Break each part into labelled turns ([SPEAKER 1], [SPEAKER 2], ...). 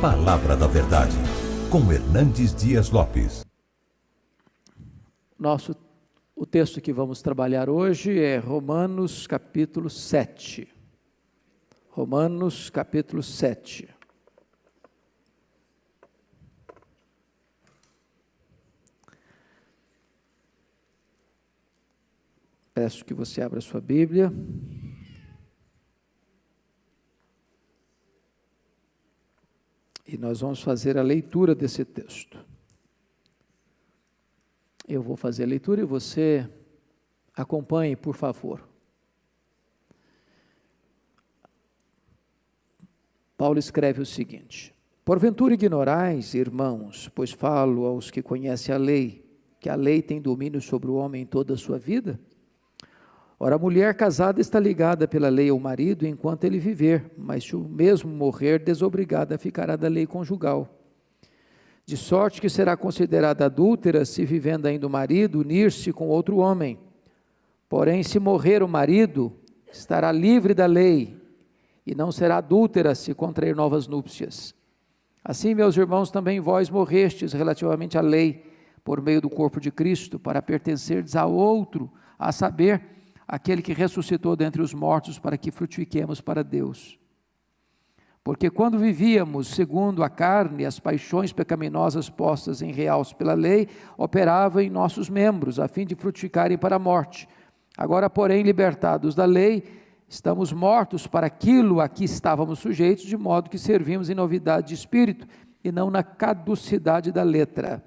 [SPEAKER 1] Palavra da Verdade, com Hernandes Dias Lopes.
[SPEAKER 2] Nosso o texto que vamos trabalhar hoje é Romanos capítulo 7. Romanos capítulo 7. Peço que você abra sua Bíblia. E nós vamos fazer a leitura desse texto. Eu vou fazer a leitura e você acompanhe, por favor. Paulo escreve o seguinte: Porventura ignorais, irmãos, pois falo aos que conhecem a lei, que a lei tem domínio sobre o homem em toda a sua vida? Ora, a mulher casada está ligada pela lei ao marido enquanto ele viver, mas se o mesmo morrer, desobrigada ficará da lei conjugal. De sorte que será considerada adúltera se vivendo ainda o marido unir-se com outro homem. Porém, se morrer o marido, estará livre da lei e não será adúltera se contrair novas núpcias. Assim, meus irmãos, também vós morrestes relativamente à lei, por meio do corpo de Cristo, para pertencerdes a outro, a saber, aquele que ressuscitou dentre os mortos para que frutifiquemos para Deus. Porque quando vivíamos segundo a carne, as paixões pecaminosas postas em reals pela lei operavam em nossos membros, a fim de frutificarem para a morte. Agora, porém, libertados da lei, estamos mortos para aquilo a que estávamos sujeitos, de modo que servimos em novidade de espírito e não na caducidade da letra.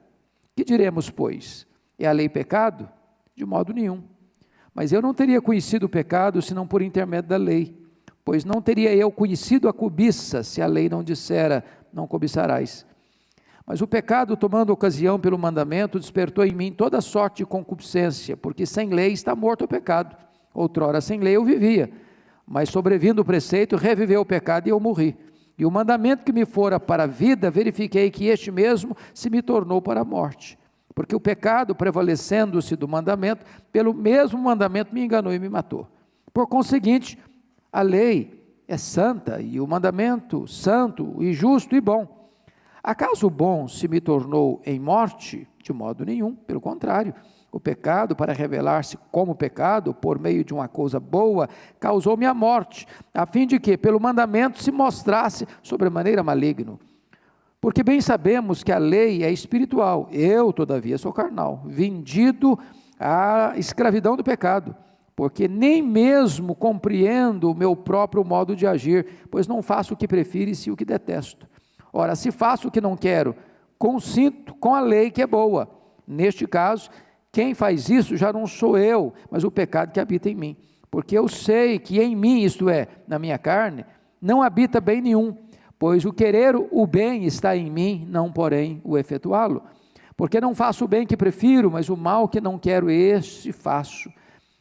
[SPEAKER 2] Que diremos, pois? É a lei pecado? De modo nenhum. Mas eu não teria conhecido o pecado senão por intermédio da lei, pois não teria eu conhecido a cobiça se a lei não dissera: não cobiçarás. Mas o pecado, tomando ocasião pelo mandamento, despertou em mim toda sorte de concupiscência, porque sem lei está morto o pecado. Outrora sem lei eu vivia, mas sobrevindo o preceito, reviveu o pecado e eu morri. E o mandamento que me fora para a vida, verifiquei que este mesmo se me tornou para a morte. Porque o pecado, prevalecendo-se do mandamento, pelo mesmo mandamento me enganou e me matou. Por conseguinte, a lei é santa e o mandamento santo e justo e bom. Acaso o bom se me tornou em morte? De modo nenhum, pelo contrário. O pecado, para revelar-se como pecado, por meio de uma coisa boa, causou-me a morte, a fim de que, pelo mandamento, se mostrasse sobremaneira maligno. Porque bem sabemos que a lei é espiritual, eu, todavia, sou carnal, vendido à escravidão do pecado, porque nem mesmo compreendo o meu próprio modo de agir, pois não faço o que prefiro e sim o que detesto. Ora, se faço o que não quero, consinto com a lei que é boa. Neste caso, quem faz isso já não sou eu, mas o pecado que habita em mim. Porque eu sei que em mim, isto é, na minha carne, não habita bem nenhum Pois o querer o bem está em mim, não porém o efetuá-lo. Porque não faço o bem que prefiro, mas o mal que não quero, este faço.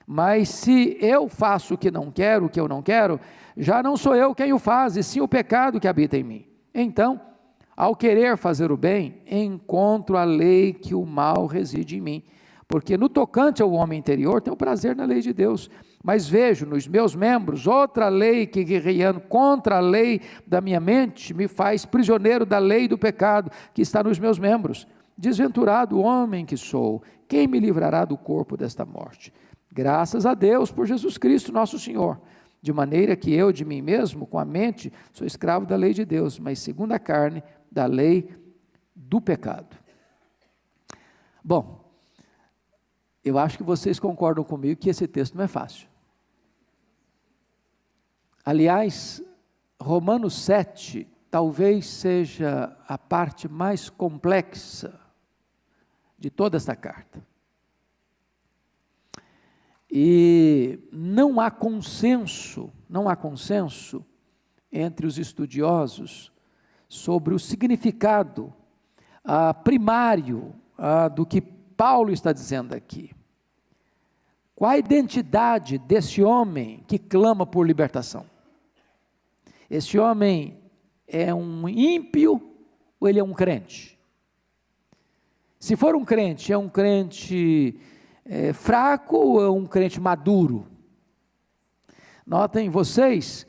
[SPEAKER 2] Mas se eu faço o que não quero, o que eu não quero, já não sou eu quem o faz, e sim o pecado que habita em mim. Então, ao querer fazer o bem, encontro a lei que o mal reside em mim. Porque no tocante ao homem interior, tenho prazer na lei de Deus mas vejo nos meus membros outra lei que, guerreando contra a lei da minha mente, me faz prisioneiro da lei do pecado que está nos meus membros. Desventurado homem que sou, quem me livrará do corpo desta morte? Graças a Deus por Jesus Cristo, nosso Senhor. De maneira que eu, de mim mesmo, com a mente, sou escravo da lei de Deus, mas segundo a carne, da lei do pecado. Bom, eu acho que vocês concordam comigo que esse texto não é fácil. Aliás, Romanos 7 talvez seja a parte mais complexa de toda esta carta. E não há consenso, não há consenso entre os estudiosos sobre o significado ah, primário ah, do que Paulo está dizendo aqui. Qual a identidade desse homem que clama por libertação? Esse homem é um ímpio ou ele é um crente? Se for um crente, é um crente é, fraco ou é um crente maduro? Notem vocês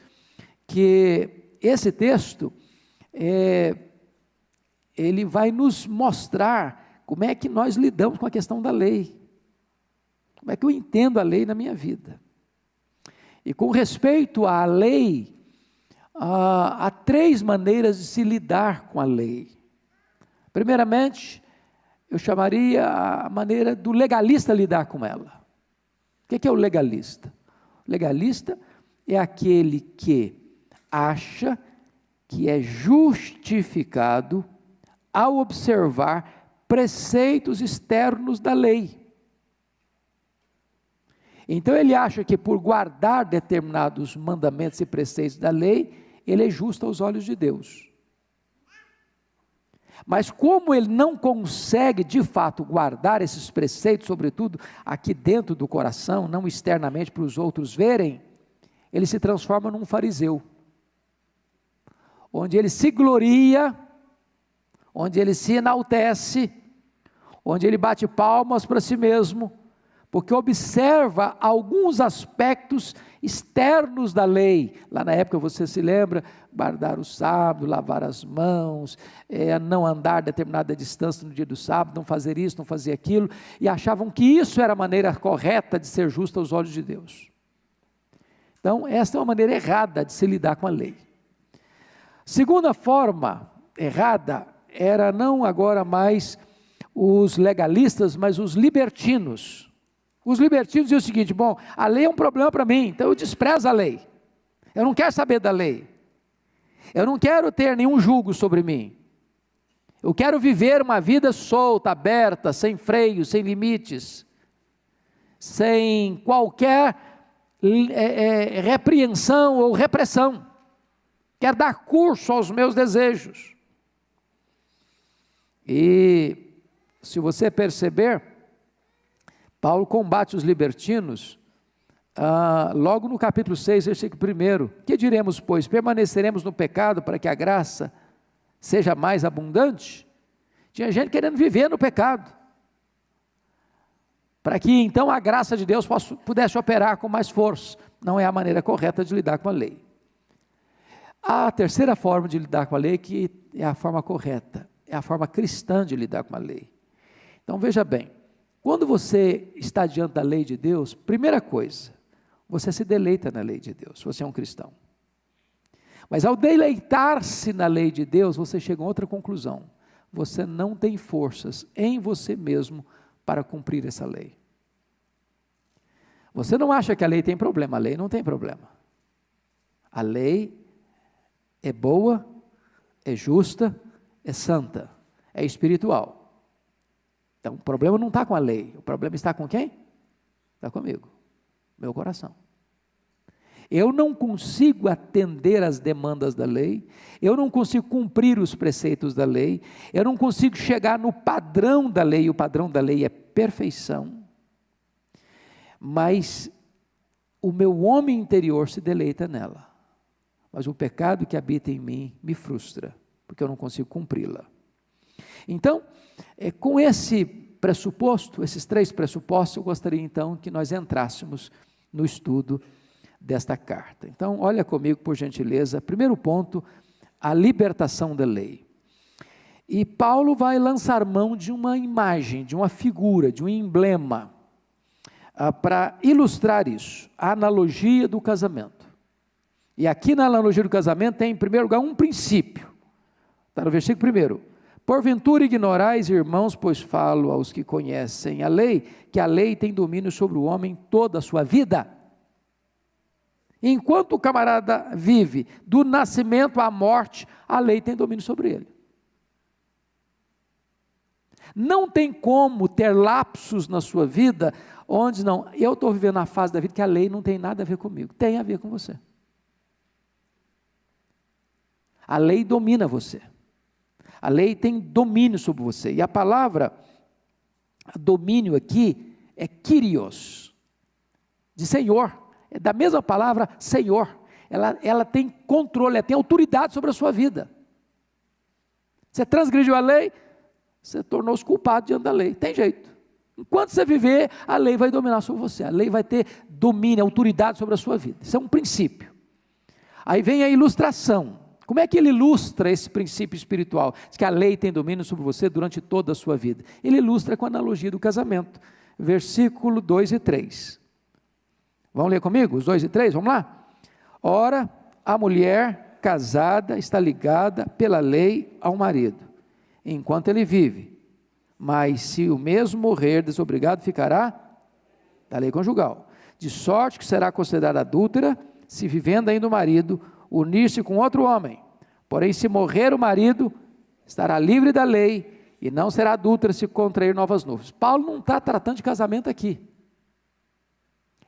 [SPEAKER 2] que esse texto é, ele vai nos mostrar como é que nós lidamos com a questão da lei. Como é que eu entendo a lei na minha vida? E com respeito à lei, há, três maneiras de se lidar com a lei. Primeiramente, eu chamaria a maneira do legalista lidar com ela. O que é o legalista? O legalista é aquele que acha que é justificado ao observar preceitos externos da lei. Então ele acha que por guardar determinados mandamentos e preceitos da lei, ele é justo aos olhos de Deus. Mas como ele não consegue de fato guardar esses preceitos, sobretudo aqui dentro do coração, não externamente para os outros verem, ele se transforma num fariseu, onde ele se gloria, onde ele se enaltece, onde ele bate palmas para si mesmo, porque observa alguns aspectos externos da lei. Lá na época, você se lembra, guardar o sábado, lavar as mãos, é, não andar determinada distância no dia do sábado, não fazer isso, não fazer aquilo, e achavam que isso era a maneira correta de ser justo aos olhos de Deus. Então, esta é uma maneira errada de se lidar com a lei. Segunda forma errada era não agora mais os legalistas, mas os libertinos os libertinos diziam o seguinte: bom, a lei é um problema para mim, então eu desprezo a lei. Eu não quero saber da lei. Eu não quero ter nenhum julgo sobre mim. Eu quero viver uma vida solta, aberta, sem freios, sem limites, sem qualquer é, é, repreensão ou repressão. Quero dar curso aos meus desejos. E se você perceber, Paulo combate os libertinos ah, logo no capítulo 6, versículo 1. Que diremos, pois? Permaneceremos no pecado para que a graça seja mais abundante? Tinha gente querendo viver no pecado, para que então a graça de Deus pudesse operar com mais força. Não é a maneira correta de lidar com a lei. A terceira forma de lidar com a lei, que é a forma correta, é a forma cristã de lidar com a lei. Então veja bem, quando você está diante da lei de Deus, primeira coisa, você se deleita na lei de Deus, você é um cristão. Mas ao deleitar-se na lei de Deus, você chega a outra conclusão. Você não tem forças em você mesmo para cumprir essa lei. Você não acha que a lei tem problema, a lei não tem problema. A lei é boa, é justa, é santa, é espiritual. Então, o problema não está com a lei, o problema está com quem? Está comigo, meu coração. Eu não consigo atender às demandas da lei, eu não consigo cumprir os preceitos da lei, eu não consigo chegar no padrão da lei, o padrão da lei é perfeição, mas o meu homem interior se deleita nela, mas o pecado que habita em mim me frustra, porque eu não consigo cumpri-la. Então, é, com esse pressuposto, esses três pressupostos, eu gostaria então que nós entrássemos no estudo desta carta. Então, olha comigo, por gentileza. Primeiro ponto, a libertação da lei. E Paulo vai lançar mão de uma imagem, de uma figura, de um emblema, ah, para ilustrar isso, a analogia do casamento. E aqui na analogia do casamento tem, em primeiro lugar, um princípio. Está no versículo primeiro. Porventura ignorais, irmãos, pois falo aos que conhecem a lei, que a lei tem domínio sobre o homem toda a sua vida. Enquanto o camarada vive do nascimento à morte, a lei tem domínio sobre ele. Não tem como ter lapsos na sua vida onde não, eu estou vivendo na fase da vida que a lei não tem nada a ver comigo, tem a ver com você. A lei domina você. A lei tem domínio sobre você. E a palavra domínio aqui é Kyrios, de Senhor. É da mesma palavra Senhor. Ela, ela tem controle, ela tem autoridade sobre a sua vida. Você transgrediu a lei, você tornou-se culpado diante da lei. Tem jeito. Enquanto você viver, a lei vai dominar sobre você. A lei vai ter domínio, autoridade sobre a sua vida. Isso é um princípio. Aí vem a ilustração Como é que ele ilustra esse princípio espiritual? Diz que a lei tem domínio sobre você durante toda a sua vida. Ele ilustra com a analogia do casamento. Versículo 2 e 3. Vamos ler comigo? Os 2 e 3, vamos lá? Ora, a mulher casada está ligada pela lei ao marido, enquanto ele vive. Mas se o mesmo morrer, desobrigado ficará da lei conjugal. De sorte que será considerada adúltera se vivendo ainda o marido unir-se com outro homem. Porém, se morrer o marido, estará livre da lei e não será adúltera se contrair novas nuvens. Paulo não está tratando de casamento aqui.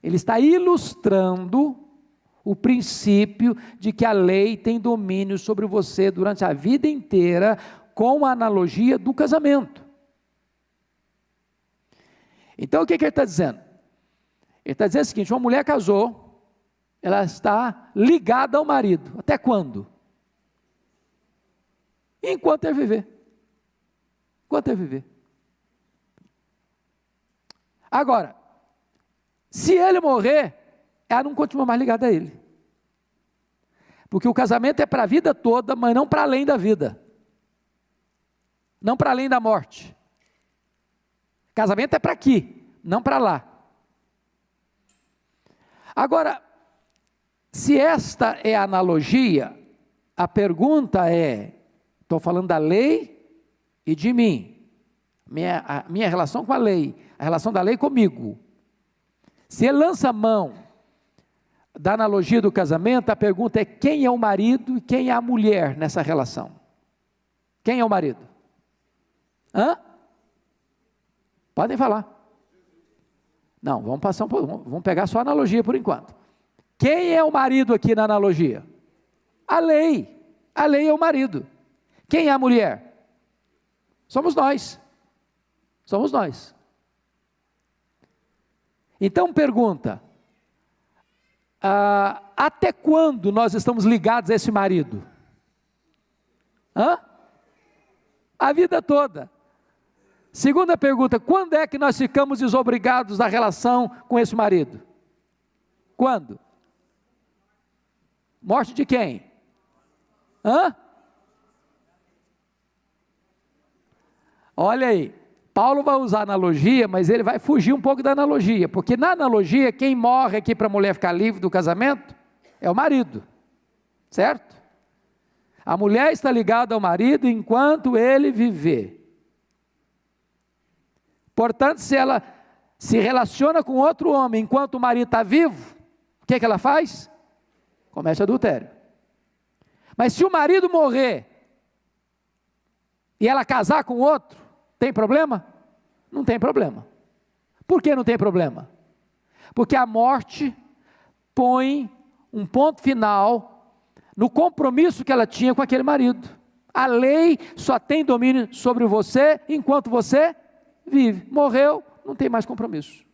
[SPEAKER 2] Ele está ilustrando o princípio de que a lei tem domínio sobre você durante a vida inteira, com a analogia do casamento. Então, o que, que ele está dizendo? Ele está dizendo o seguinte: uma mulher casou, ela está ligada ao marido. Até quando? Enquanto é viver. Enquanto é viver. Agora, se ele morrer, ela não continua mais ligada a ele. Porque o casamento é para a vida toda, mas não para além da vida. Não para além da morte. Casamento é para aqui, não para lá. Agora, se esta é a analogia, a pergunta é: estou falando da lei e de mim, minha, a minha relação com a lei, a relação da lei comigo. Se ele lança mão da analogia do casamento, a pergunta é: quem é o marido e quem é a mulher nessa relação? Quem é o marido? Hã? Podem falar. Não, vamos passar um vamos pegar só a analogia por enquanto. Quem é o marido aqui na analogia? A lei. A lei é o marido. Quem é a mulher? Somos nós. Somos nós. Então pergunta: ah, até quando nós estamos ligados a esse marido? Hã? A vida toda. Segunda pergunta: quando é que nós ficamos desobrigados da relação com esse marido? Quando? Morte de quem? Hã? Olha aí, Paulo vai usar analogia, mas ele vai fugir um pouco da analogia, porque na analogia, quem morre aqui para a mulher ficar livre do casamento é o marido, certo? A mulher está ligada ao marido enquanto ele viver. Portanto, se ela se relaciona com outro homem enquanto o marido está vivo, o que, é que ela faz? Comete adultério. Mas se o marido morrer e ela casar com outro, tem problema? Não tem problema. Por que não tem problema? Porque a morte põe um ponto final no compromisso que ela tinha com aquele marido. A lei só tem domínio sobre você enquanto você vive. Morreu, não tem mais compromisso.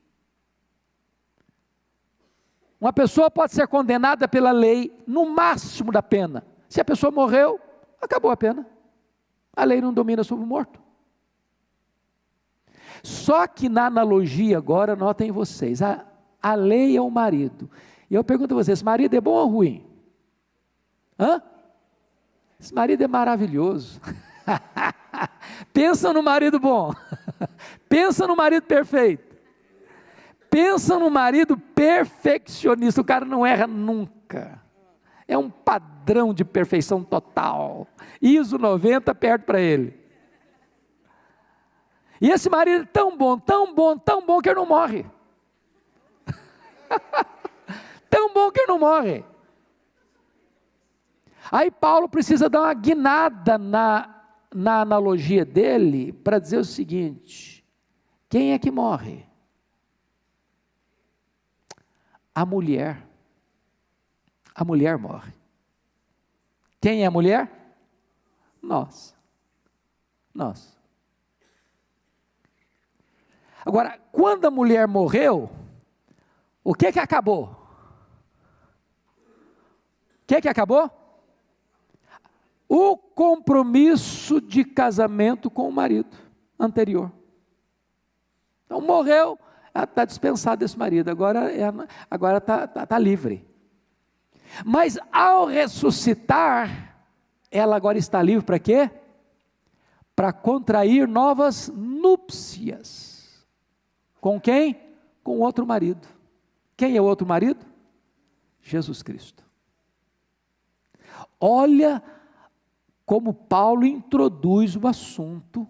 [SPEAKER 2] Uma pessoa pode ser condenada pela lei no máximo da pena. Se a pessoa morreu, acabou a pena. A lei não domina sobre o morto. Só que na analogia agora, notem vocês, a, a lei é o marido. E eu pergunto a vocês, marido é bom ou ruim? Hã? Esse marido é maravilhoso. Pensa no marido bom. Pensa no marido perfeito. Pensa no marido perfeccionista, o cara não erra nunca. É um padrão de perfeição total. ISO 90 perto para ele. E esse marido é tão bom, tão bom, tão bom que ele não morre. tão bom que ele não morre. Aí Paulo precisa dar uma guinada na, na analogia dele para dizer o seguinte: quem é que morre? A mulher. A mulher morre. Quem é a mulher? Nós. Nós. Agora, quando a mulher morreu, o que que acabou? O que que acabou? O compromisso de casamento com o marido anterior. Então morreu, está dispensado esse marido, agora é, agora está tá, tá livre. Mas ao ressuscitar, ela agora está livre para quê? Para contrair novas núpcias. Com quem? Com outro marido. Quem é o outro marido? Jesus Cristo. Olha como Paulo introduz o assunto,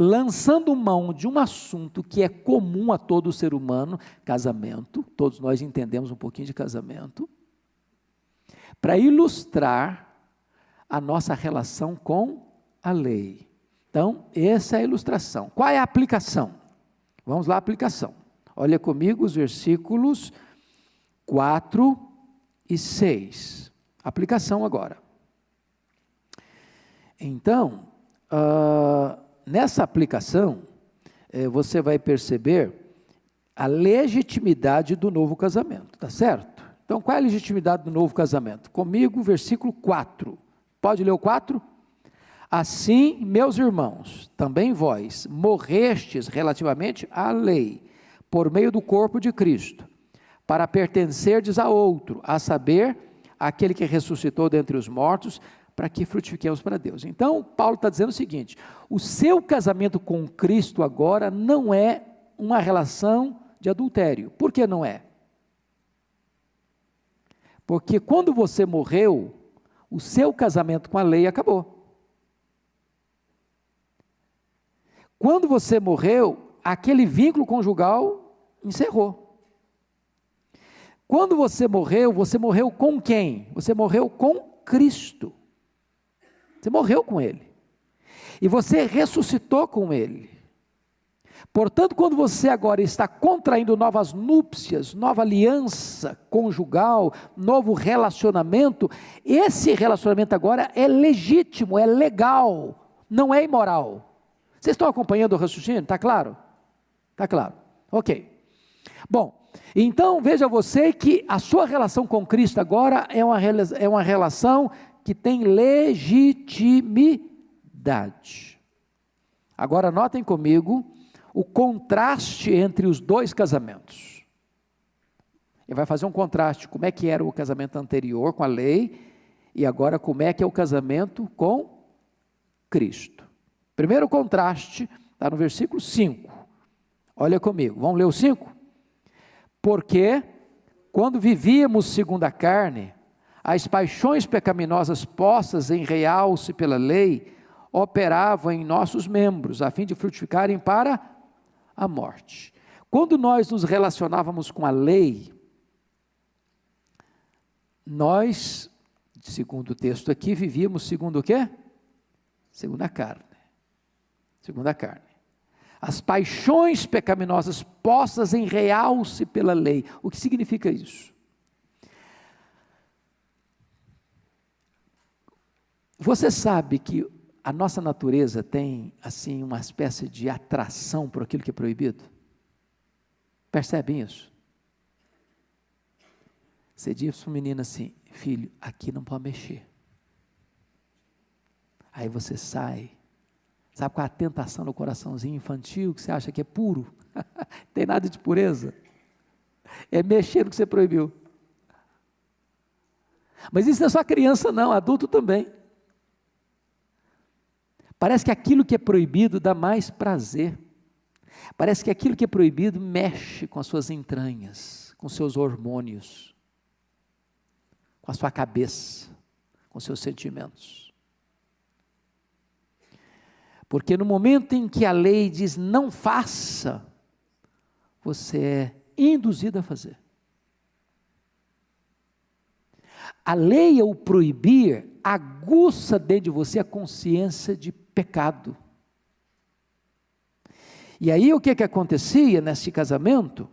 [SPEAKER 2] lançando mão de um assunto que é comum a todo ser humano, casamento, todos nós entendemos um pouquinho de casamento, para ilustrar a nossa relação com a lei. Então, essa é a ilustração. Qual é a aplicação? Vamos lá, aplicação. Olha comigo os versículos 4 e 6. Aplicação agora. Então, uh, nessa aplicação, eh, você vai perceber a legitimidade do novo casamento, tá certo? Então, qual é a legitimidade do novo casamento? Comigo, versículo 4. Pode ler o 4? Assim, meus irmãos, também vós morrestes relativamente à lei, por meio do corpo de Cristo, para pertencerdes a outro, a saber, aquele que ressuscitou dentre os mortos, para que frutifiquemos para Deus. Então, Paulo está dizendo o seguinte: o seu casamento com Cristo agora não é uma relação de adultério. Por que não é? Porque quando você morreu, o seu casamento com a lei acabou. Quando você morreu, aquele vínculo conjugal encerrou. Quando você morreu, você morreu com quem? Você morreu com Cristo. Você morreu com Ele. E você ressuscitou com Ele. Portanto, quando você agora está contraindo novas núpcias, nova aliança conjugal, novo relacionamento, esse relacionamento agora é legítimo, é legal, não é imoral. Vocês estão acompanhando o raciocínio? Está claro? Está claro. Ok. Bom, então veja você que a sua relação com Cristo agora é uma, é uma relação que tem legitimidade. Agora notem comigo o contraste entre os dois casamentos. Ele vai fazer um contraste, como é que era o casamento anterior com a lei e agora como é que é o casamento com Cristo. Primeiro contraste está no versículo 5. Olha comigo, vamos ler o 5? Porque quando vivíamos segundo a carne, as paixões pecaminosas postas em realce pela lei operavam em nossos membros, a fim de frutificarem para a morte. Quando nós nos relacionávamos com a lei, nós, segundo o texto aqui, vivíamos segundo o quê? Segundo a carne. Segundo a carne. As paixões pecaminosas postas em realce pela lei. O que significa isso? Você sabe que a nossa natureza tem assim uma espécie de atração por aquilo que é proibido? Percebem isso? Você diz para o menino assim, filho, aqui não pode mexer. Aí você sai, sabe qual é a tentação no coraçãozinho infantil que você acha que é puro? tem nada de pureza. É mexer no que você proibiu. Mas isso não é só criança, não, adulto também. Parece que aquilo que é proibido dá mais prazer. Parece que aquilo que é proibido mexe com as suas entranhas, com seus hormônios, com a sua cabeça, com seus sentimentos. Porque no momento em que a lei diz não faça, você é induzido a fazer. A lei, ao proibir, aguça dentro de você a consciência de pecado. E aí o que, que acontecia nesse casamento?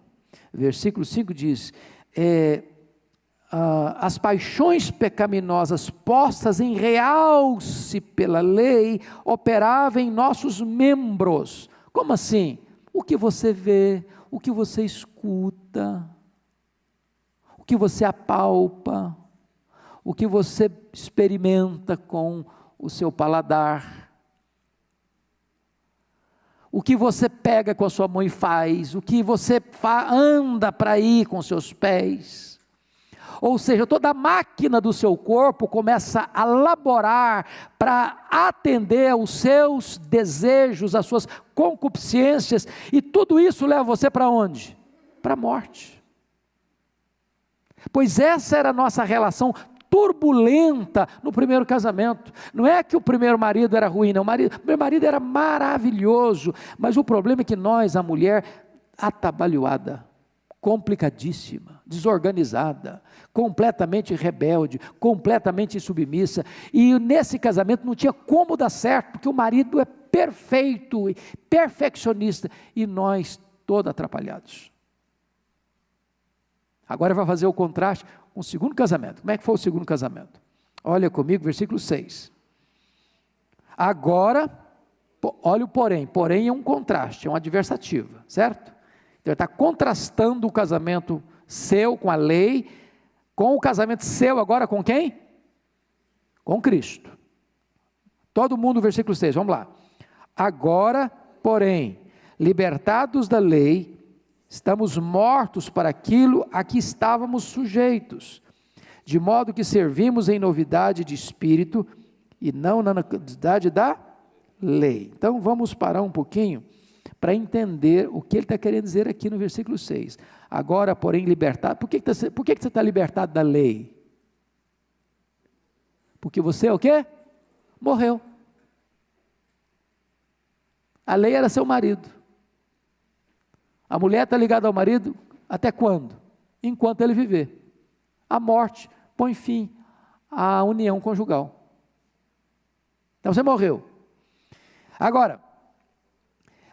[SPEAKER 2] Versículo 5 diz: é, ah, as paixões pecaminosas postas em realce pela lei operavam em nossos membros. Como assim? O que você vê, o que você escuta, o que você apalpa, o que você experimenta com o seu paladar o que você pega com a sua mão e faz, o que você anda para ir com seus pés, Ou seja, toda a máquina do seu corpo começa a laborar para atender aos seus desejos, às suas concupiscências, e tudo isso leva você para onde? Para a morte. Pois essa era a nossa relação turbulenta no primeiro casamento. Não é que o primeiro marido era ruim, não. O, marido, o primeiro marido era maravilhoso, mas o problema é que nós, a mulher, atabalhoada, complicadíssima, desorganizada, completamente rebelde, completamente submissa. E nesse casamento não tinha como dar certo, porque o marido é perfeito, perfeccionista, e nós todos atrapalhados. Agora vai fazer o contraste com o segundo casamento. Como é que foi o segundo casamento? Olha comigo, versículo 6. Agora, olha o porém. Porém é um contraste, é uma adversativa, certo? Então, ele está contrastando o casamento seu com a lei, com o casamento seu agora com quem? Com Cristo. Todo mundo, versículo 6, vamos lá. Agora, porém, libertados da lei, estamos mortos para aquilo a que estávamos sujeitos, de modo que servimos em novidade de espírito e não na novidade da lei. Então vamos parar um pouquinho para entender o que ele está querendo dizer aqui no versículo 6. Agora, porém, libertado. Por que, que, tá, por que, que você está libertado da lei? Porque você é o quê? Morreu. A lei era seu marido. A mulher está ligada ao marido até quando? Enquanto ele viver. A morte põe fim à união conjugal. Então você morreu. Agora,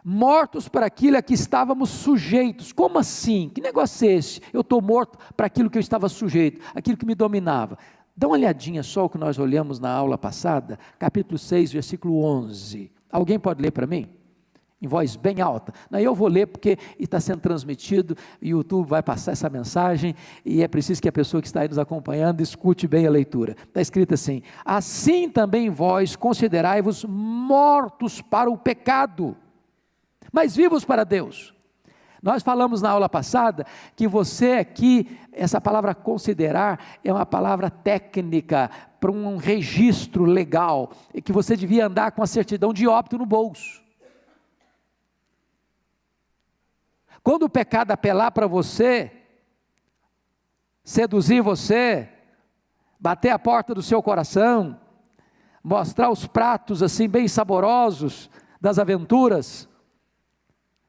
[SPEAKER 2] mortos para aquilo a que estávamos sujeitos. Como assim? Que negócio é esse? Eu estou morto para aquilo que eu estava sujeito, aquilo que me dominava. Dá uma olhadinha só o que nós olhamos na aula passada, capítulo 6, versículo 11. Alguém pode ler para mim? Em voz bem alta. Não, eu vou ler porque está sendo transmitido, o YouTube vai passar essa mensagem e é preciso que a pessoa que está aí nos acompanhando escute bem a leitura. Está escrito assim: Assim também vós considerai-vos mortos para o pecado mas vivos para Deus. Nós falamos na aula passada que você aqui, essa palavra considerar é uma palavra técnica para um registro legal, e que você devia andar com a certidão de óbito no bolso. Quando o pecado apelar para você, seduzir você, bater a porta do seu coração, mostrar os pratos assim bem saborosos das aventuras,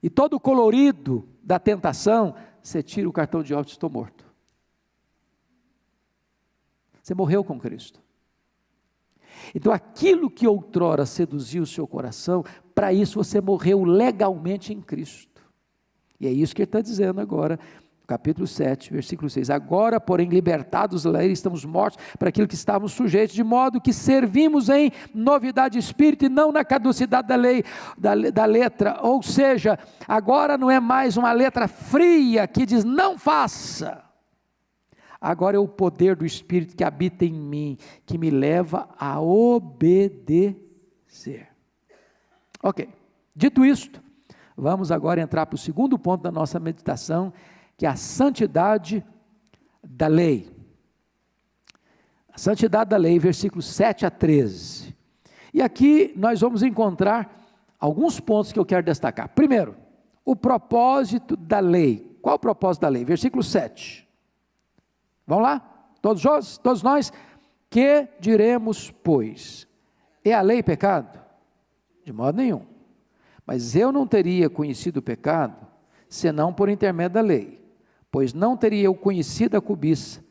[SPEAKER 2] e todo o colorido da tentação, você tira o cartão de óbito, estou morto. Você morreu com Cristo. Então, aquilo que outrora seduziu o seu coração, para isso você morreu legalmente em Cristo. E é isso que ele está dizendo agora capítulo 7, versículo 6. Agora, porém, libertados da lei, estamos mortos para aquilo que estávamos sujeitos, de modo que servimos em novidade de espírito e não na caducidade da lei, da, da letra. Ou seja, agora não é mais uma letra fria que diz não faça. Agora é o poder do Espírito que habita em mim, que me leva a obedecer. Ok, dito isto, vamos agora entrar para o segundo ponto da nossa meditação, que é a santidade da lei. A santidade da lei, versículos 7 a 13. E aqui nós vamos encontrar alguns pontos que eu quero destacar. Primeiro, o propósito da lei. Qual o propósito da lei? Versículo 7. Vamos lá? Todos nós? Todos nós? Que diremos, pois? É a lei pecado? De modo nenhum. Mas eu não teria conhecido o pecado senão por intermédio da lei pois não teria eu conhecido a cobiça,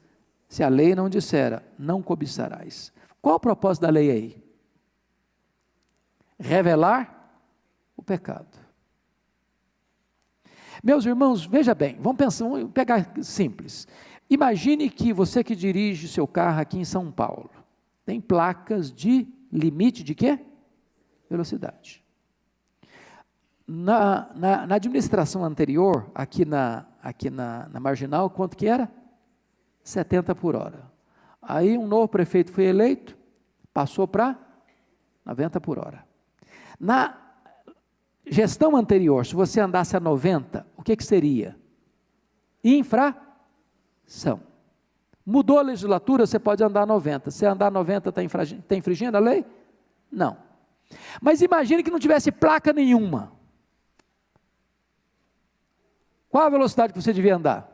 [SPEAKER 2] se a lei não dissera, não cobiçarás. Qual o propósito da lei aí? Revelar o pecado. Meus irmãos, veja bem, vamos pensar, vamos pegar simples. Imagine que você que dirige seu carro aqui em São Paulo, tem placas de limite de quê? Velocidade. Na, na, na administração anterior, aqui na, aqui na, na Marginal, quanto que era? 70 por hora. Aí um novo prefeito foi eleito, passou para 90 por hora. Na gestão anterior, se você andasse a 90, o que, que seria? Infração. Mudou a legislatura, você pode andar 90. Se andar 90, está tá infringindo a lei? Não. Mas imagine que não tivesse placa nenhuma. Qual a velocidade que você devia andar?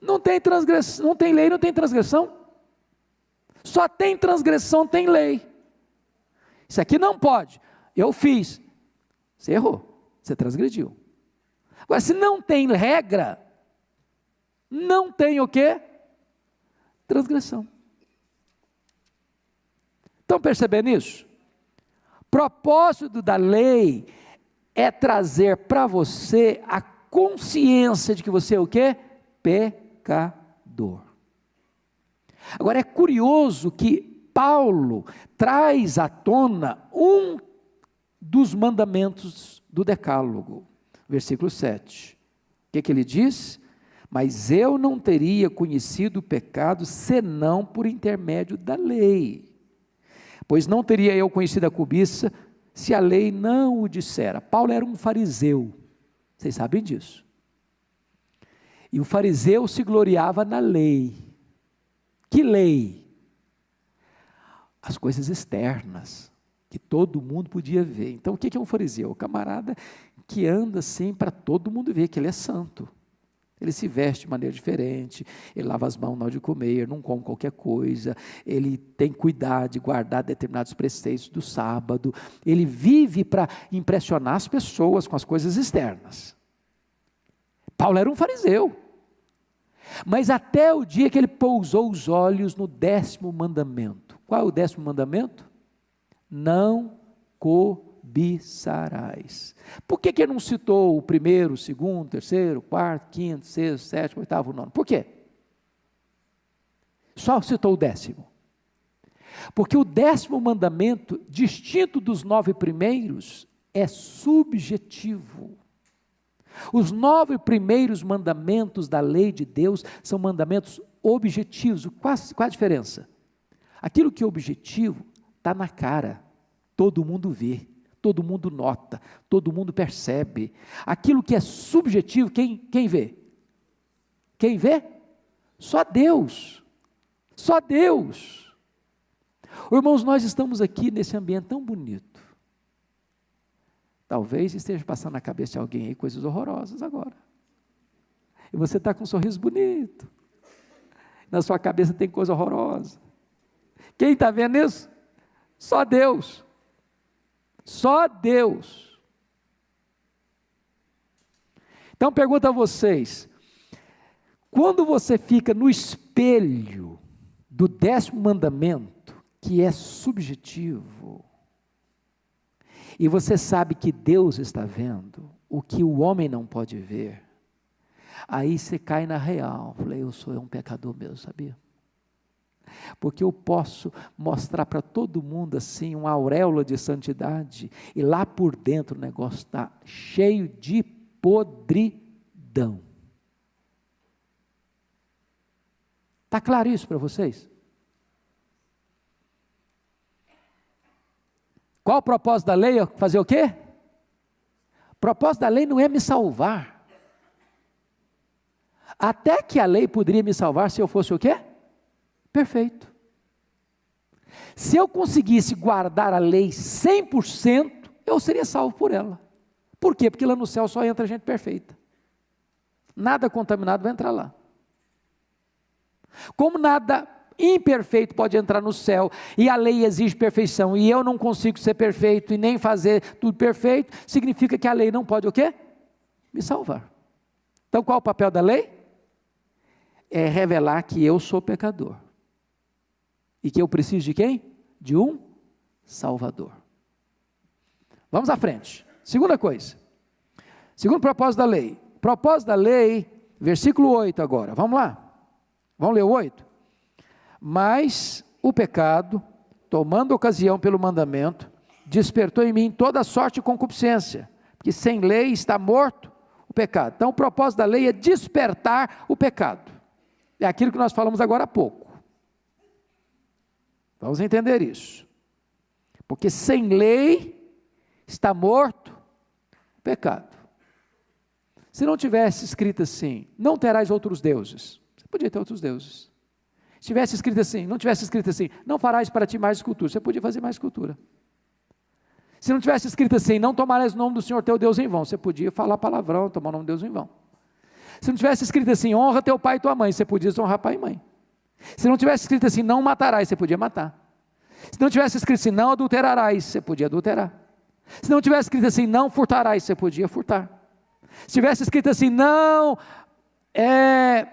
[SPEAKER 2] Não tem transgressão, não tem lei, não tem transgressão. Só tem transgressão, tem lei. Isso aqui não pode. Eu fiz. Você errou. Você transgrediu. Agora, se não tem regra, não tem o quê? Transgressão. Estão percebendo isso? Propósito da lei é trazer para você a consciência de que você é o quê? Pecador. Agora é curioso que Paulo traz à tona um dos mandamentos do Decálogo, versículo 7. O que, que ele diz? Mas eu não teria conhecido o pecado senão por intermédio da lei. Pois não teria eu conhecido a cobiça se a lei não o dissera. Paulo era um fariseu, vocês sabem disso. E o fariseu se gloriava na lei. Que lei? As coisas externas, que todo mundo podia ver. Então, o que é um fariseu? O camarada que anda assim para todo mundo ver que ele é santo. Ele se veste de maneira diferente, ele lava as mãos na hora de comer, não come qualquer coisa, ele tem cuidado de guardar determinados preceitos do sábado, ele vive para impressionar as pessoas com as coisas externas. Paulo era um fariseu. Mas até o dia que ele pousou os olhos no décimo mandamento. Qual é o décimo mandamento? Não comer cobiçarás. Por que, que não citou o primeiro, o segundo, o terceiro, o quarto, quinto, sexto, sétimo, oitavo, nono? Por quê? Só citou o décimo. Porque o décimo mandamento, distinto dos nove primeiros, é subjetivo. Os nove primeiros mandamentos da lei de Deus são mandamentos objetivos. Qual, qual a diferença? Aquilo que é objetivo está na cara, todo mundo vê todo mundo nota, todo mundo percebe. Aquilo que é subjetivo, quem, quem vê? Quem vê? Só Deus. Só Deus. Irmãos, nós estamos aqui nesse ambiente tão bonito. Talvez esteja passando na cabeça de alguém aí coisas horrorosas agora. E você está com um sorriso bonito. Na sua cabeça tem coisa horrorosa. Quem está vendo isso? Só Deus. Só Deus. Então pergunta a vocês: quando você fica no espelho do décimo mandamento, que é subjetivo, e você sabe que Deus está vendo o que o homem não pode ver, aí você cai na real. Falei, eu sou um pecador mesmo, sabia? Porque eu posso mostrar para todo mundo assim uma auréola de santidade e lá por dentro o negócio está cheio de podridão. Está claro isso para vocês? Qual o propósito da lei? Fazer o quê? O propósito da lei não é me salvar. Até que a lei poderia me salvar se eu fosse o quê? Perfeito. Se eu conseguisse guardar a lei 100%, eu seria salvo por ela. Por quê? Porque lá no céu só entra gente perfeita. Nada contaminado vai entrar lá. Como nada imperfeito pode entrar no céu e a lei exige perfeição e eu não consigo ser perfeito e nem fazer tudo perfeito, significa que a lei não pode o quê? Me salvar. Então qual o papel da lei? É revelar que eu sou pecador. E que eu preciso de quem? De um Salvador. Vamos à frente. Segunda coisa. Segundo propósito da lei. Propósito da lei, versículo 8 agora. Vamos lá. Vamos ler o 8? Mas o pecado, tomando ocasião pelo mandamento, despertou em mim toda sorte de concupiscência, porque sem lei está morto o pecado. Então, o propósito da lei é despertar o pecado. É aquilo que nós falamos agora há pouco. Vamos entender isso. Porque sem lei está morto o pecado. Se não tivesse escrito assim, não terás outros deuses. Você podia ter outros deuses. Se tivesse escrito assim, não tivesse escrito assim, não farás para ti mais escultura, você podia fazer mais escultura. Se não tivesse escrito assim, não tomarás o nome do Senhor teu Deus em vão, você podia falar palavrão, tomar o nome de Deus em vão. Se não tivesse escrito assim, honra teu pai e tua mãe, você podia honrar pai e mãe. Se não tivesse escrito assim, não matarás, você podia matar. Se não tivesse escrito assim, não adulterarás, você podia adulterar. Se não tivesse escrito assim, não furtarás, você podia furtar. Se tivesse escrito assim, não é,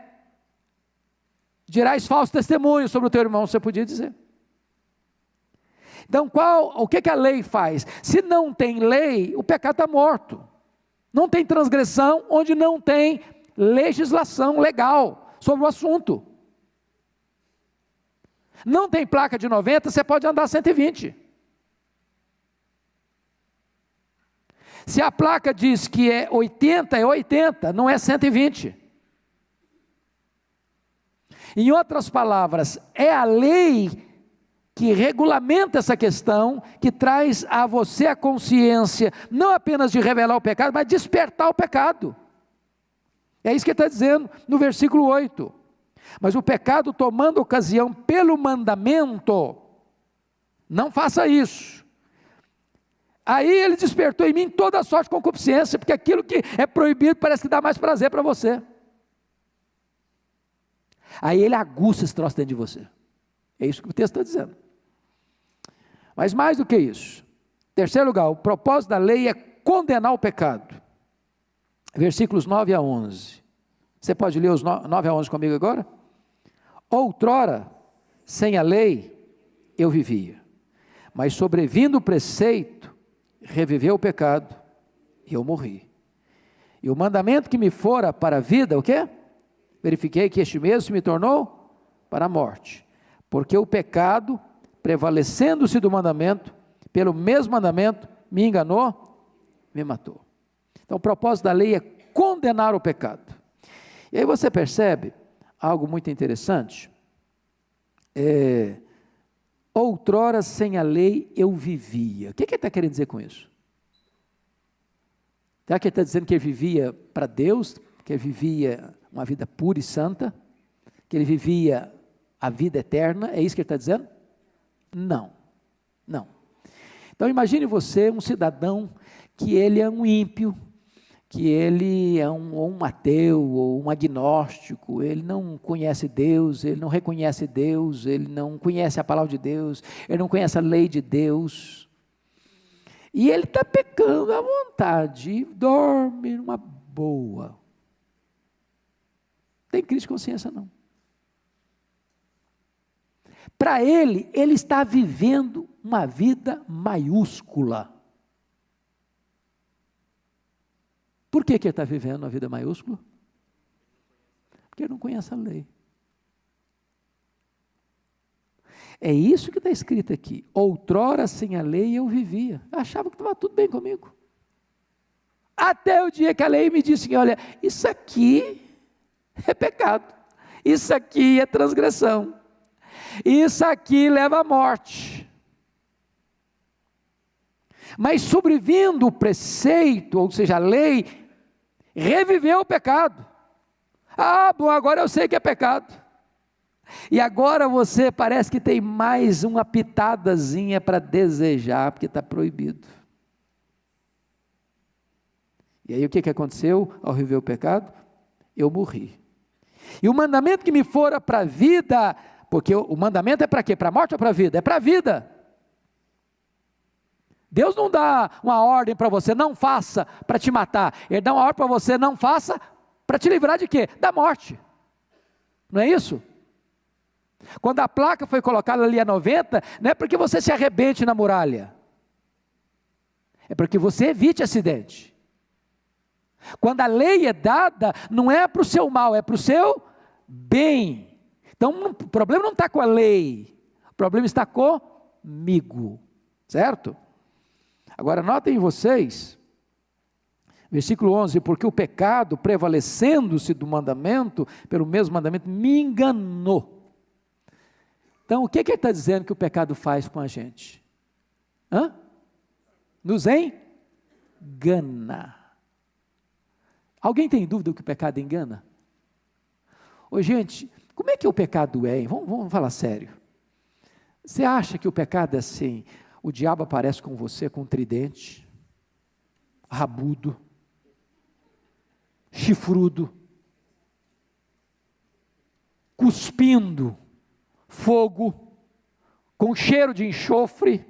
[SPEAKER 2] dirás falso testemunho sobre o teu irmão, você podia dizer. Então, qual, o que, que a lei faz? Se não tem lei, o pecado está morto. Não tem transgressão onde não tem legislação legal sobre o assunto. Não tem placa de 90, você pode andar 120. Se a placa diz que é 80, é 80, não é 120. Em outras palavras, é a lei que regulamenta essa questão, que traz a você a consciência, não apenas de revelar o pecado, mas despertar o pecado. É isso que ele está dizendo no versículo 8. Mas o pecado tomando ocasião pelo mandamento, não faça isso. Aí ele despertou em mim toda a sorte de concupiscência, porque aquilo que é proibido parece que dá mais prazer para você. Aí ele aguça esse troço dentro de você. É isso que o texto está dizendo. Mas mais do que isso. Terceiro lugar, o propósito da lei é condenar o pecado. Versículos 9 a 11. Você pode ler os 9 a 11 comigo agora? Outrora, sem a lei, eu vivia. Mas sobrevindo o preceito, reviveu o pecado e eu morri. E o mandamento que me fora para a vida, o quê? Verifiquei que este mesmo se me tornou para a morte. Porque o pecado, prevalecendo-se do mandamento, pelo mesmo mandamento, me enganou, me matou. Então o propósito da lei é condenar o pecado. E aí você percebe algo muito interessante. É, outrora sem a lei eu vivia. O que, que ele está querendo dizer com isso? Será que ele está dizendo que ele vivia para Deus, que ele vivia uma vida pura e santa, que ele vivia a vida eterna? É isso que ele está dizendo? Não, não. Então imagine você um cidadão que ele é um ímpio, que ele é um, ou um ateu ou um agnóstico, ele não conhece Deus, ele não reconhece Deus, ele não conhece a palavra de Deus, ele não conhece a lei de Deus. E ele está pecando à vontade, dorme numa boa. Tem crise de consciência, não. Para ele, ele está vivendo uma vida maiúscula. Por que, que ele está vivendo a vida maiúscula? Porque ele não conhece a lei. É isso que está escrito aqui. Outrora sem a lei eu vivia. Eu achava que estava tudo bem comigo. Até o dia que a lei me disse: olha, isso aqui é pecado. Isso aqui é transgressão. Isso aqui leva à morte. Mas sobrevindo o preceito, ou seja, a lei, reviveu o pecado. Ah, bom, agora eu sei que é pecado. E agora você parece que tem mais uma pitadazinha para desejar, porque está proibido. E aí o que, que aconteceu ao reviver o pecado? Eu morri. E o mandamento que me fora para a vida, porque o mandamento é para quê? Para a morte ou para a vida? É para a vida. Deus não dá uma ordem para você, não faça para te matar. Ele dá uma ordem para você, não faça para te livrar de quê? Da morte. Não é isso? Quando a placa foi colocada ali a 90, não é porque você se arrebente na muralha. É porque você evite acidente. Quando a lei é dada, não é para o seu mal, é para o seu bem. Então o problema não está com a lei, o problema está comigo, certo? Agora notem vocês, versículo 11: porque o pecado, prevalecendo-se do mandamento, pelo mesmo mandamento, me enganou. Então, o que, que ele está dizendo que o pecado faz com a gente? Hã? Nos engana. Alguém tem dúvida que o pecado engana? Ô, gente, Como é que o pecado é? Vamos, vamos falar sério. Você acha que o pecado é assim? O diabo aparece com você com um tridente, rabudo, chifrudo, cuspindo fogo, com cheiro de enxofre,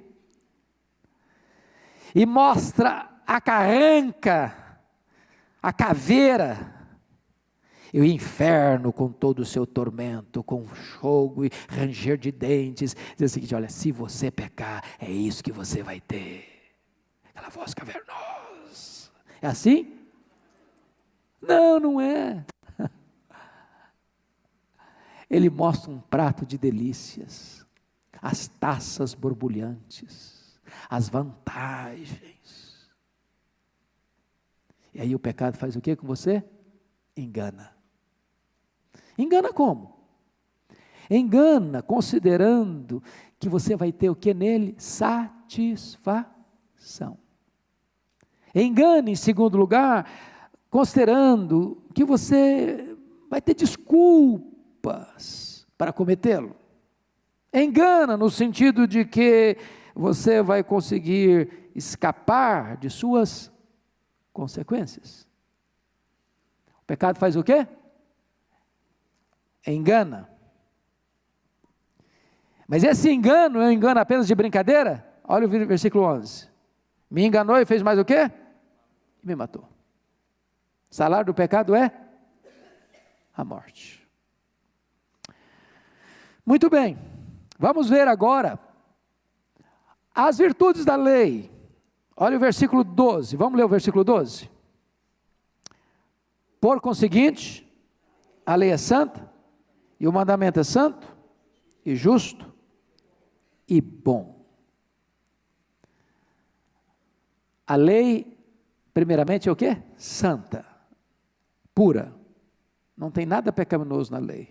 [SPEAKER 2] e mostra a carranca, a caveira, e o inferno com todo o seu tormento, com fogo e ranger de dentes, diz o seguinte: olha, se você pecar, é isso que você vai ter. Aquela voz cavernosa. É assim? Não, não é. Ele mostra um prato de delícias, as taças borbulhantes, as vantagens. E aí o pecado faz o que com você? Engana. Engana como? Engana considerando que você vai ter o que nele? Satisfação. Engana, em segundo lugar, considerando que você vai ter desculpas para cometê-lo. Engana no sentido de que você vai conseguir escapar de suas consequências. O pecado faz o quê? Engana. Mas esse engano é um engano apenas de brincadeira? Olha o versículo 11. Me enganou e fez mais o quê? Me matou. O salário do pecado é a morte. Muito bem, vamos ver agora as virtudes da lei. Olha o versículo 12, vamos ler o versículo 12. Por conseguinte, a lei é santa, e o mandamento é santo e justo e bom. A lei, primeiramente, é o que? Santa, pura. Não tem nada pecaminoso na lei.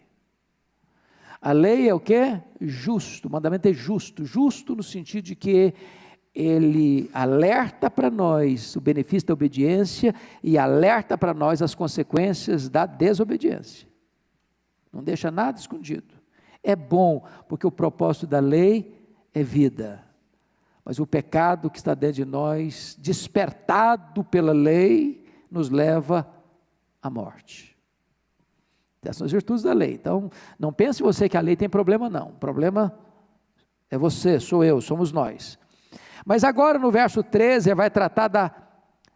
[SPEAKER 2] A lei é o que? Justo. O mandamento é justo. Justo no sentido de que ele alerta para nós o benefício da obediência e alerta para nós as consequências da desobediência não deixa nada escondido. É bom, porque o propósito da lei é vida. Mas o pecado que está dentro de nós, despertado pela lei, nos leva à morte. Essas são as virtudes da lei. Então, não pense você que a lei tem problema, não. O problema é você, sou eu, somos nós. Mas agora no verso 13 vai tratar da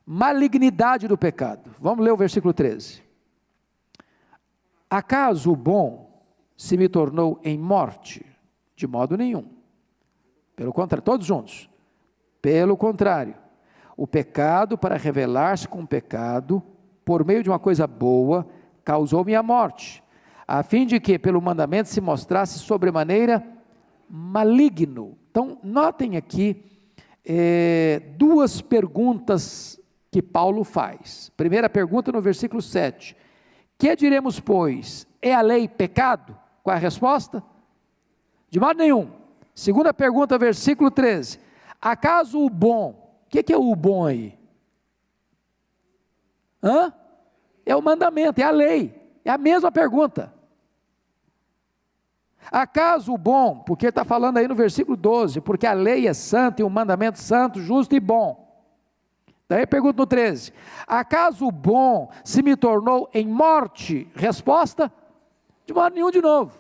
[SPEAKER 2] malignidade do pecado. Vamos ler o versículo 13. Acaso o bom se me tornou em morte? De modo nenhum. Pelo contrário, todos juntos. Pelo contrário, o pecado, para revelar-se com o pecado, por meio de uma coisa boa, causou-me a morte, a fim de que, pelo mandamento, se mostrasse sobremaneira maligno. Então, notem aqui é, duas perguntas que Paulo faz. Primeira pergunta no versículo 7. Que diremos, pois? É a lei pecado? Qual é a resposta? De modo nenhum. Segunda pergunta, versículo 13. Acaso o bom, o que, que é o bom aí? Hã? É o mandamento, é a lei. É a mesma pergunta. Acaso o bom, porque está falando aí no versículo 12, porque a lei é santa e o mandamento santo, justo e bom. Daí pergunta no 13: Acaso o bom se me tornou em morte? Resposta: De modo nenhum de novo.